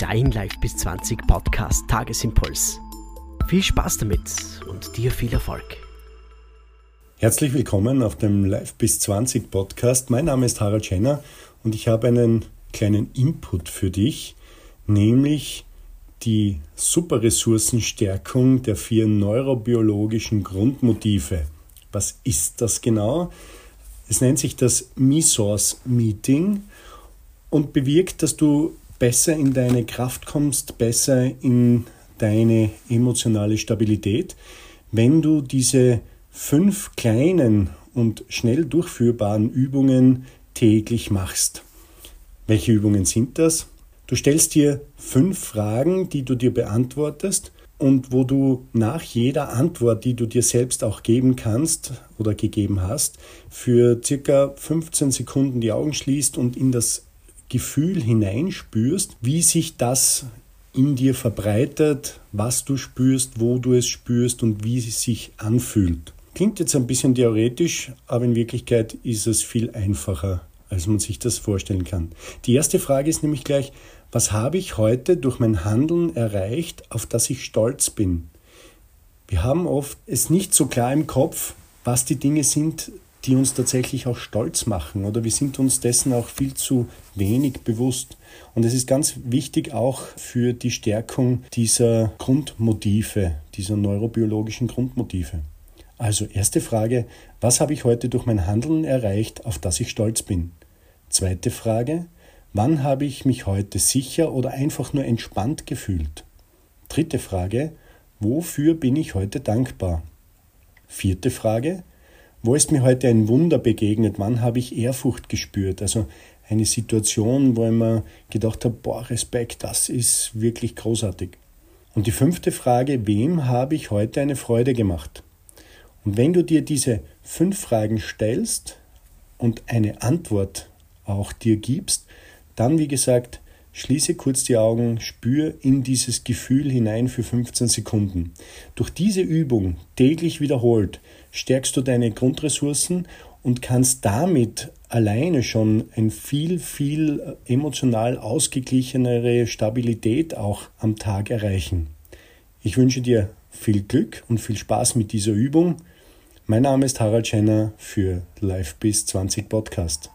dein Live bis 20 Podcast Tagesimpuls. Viel Spaß damit und dir viel Erfolg. Herzlich willkommen auf dem Live bis 20 Podcast. Mein Name ist Harald Schenner und ich habe einen kleinen Input für dich, nämlich die Superressourcenstärkung der vier neurobiologischen Grundmotive. Was ist das genau? Es nennt sich das Me-Source Meeting und bewirkt, dass du besser in deine Kraft kommst, besser in deine emotionale Stabilität, wenn du diese fünf kleinen und schnell durchführbaren Übungen täglich machst. Welche Übungen sind das? Du stellst dir fünf Fragen, die du dir beantwortest und wo du nach jeder Antwort, die du dir selbst auch geben kannst oder gegeben hast, für circa 15 Sekunden die Augen schließt und in das Gefühl hineinspürst, wie sich das in dir verbreitet, was du spürst, wo du es spürst und wie es sich anfühlt. Klingt jetzt ein bisschen theoretisch, aber in Wirklichkeit ist es viel einfacher, als man sich das vorstellen kann. Die erste Frage ist nämlich gleich, was habe ich heute durch mein Handeln erreicht, auf das ich stolz bin? Wir haben oft es nicht so klar im Kopf, was die Dinge sind, die uns tatsächlich auch stolz machen oder wir sind uns dessen auch viel zu wenig bewusst. Und es ist ganz wichtig auch für die Stärkung dieser Grundmotive, dieser neurobiologischen Grundmotive. Also erste Frage, was habe ich heute durch mein Handeln erreicht, auf das ich stolz bin? Zweite Frage, wann habe ich mich heute sicher oder einfach nur entspannt gefühlt? Dritte Frage, wofür bin ich heute dankbar? Vierte Frage, wo ist mir heute ein Wunder begegnet? Wann habe ich Ehrfurcht gespürt? Also eine Situation, wo ich mir gedacht habe, boah, Respekt, das ist wirklich großartig. Und die fünfte Frage, wem habe ich heute eine Freude gemacht? Und wenn du dir diese fünf Fragen stellst und eine Antwort auch dir gibst, dann, wie gesagt, Schließe kurz die Augen, spür in dieses Gefühl hinein für 15 Sekunden. Durch diese Übung täglich wiederholt stärkst du deine Grundressourcen und kannst damit alleine schon ein viel, viel emotional ausgeglichenere Stabilität auch am Tag erreichen. Ich wünsche dir viel Glück und viel Spaß mit dieser Übung. Mein Name ist Harald Schenner für Live bis 20 Podcast.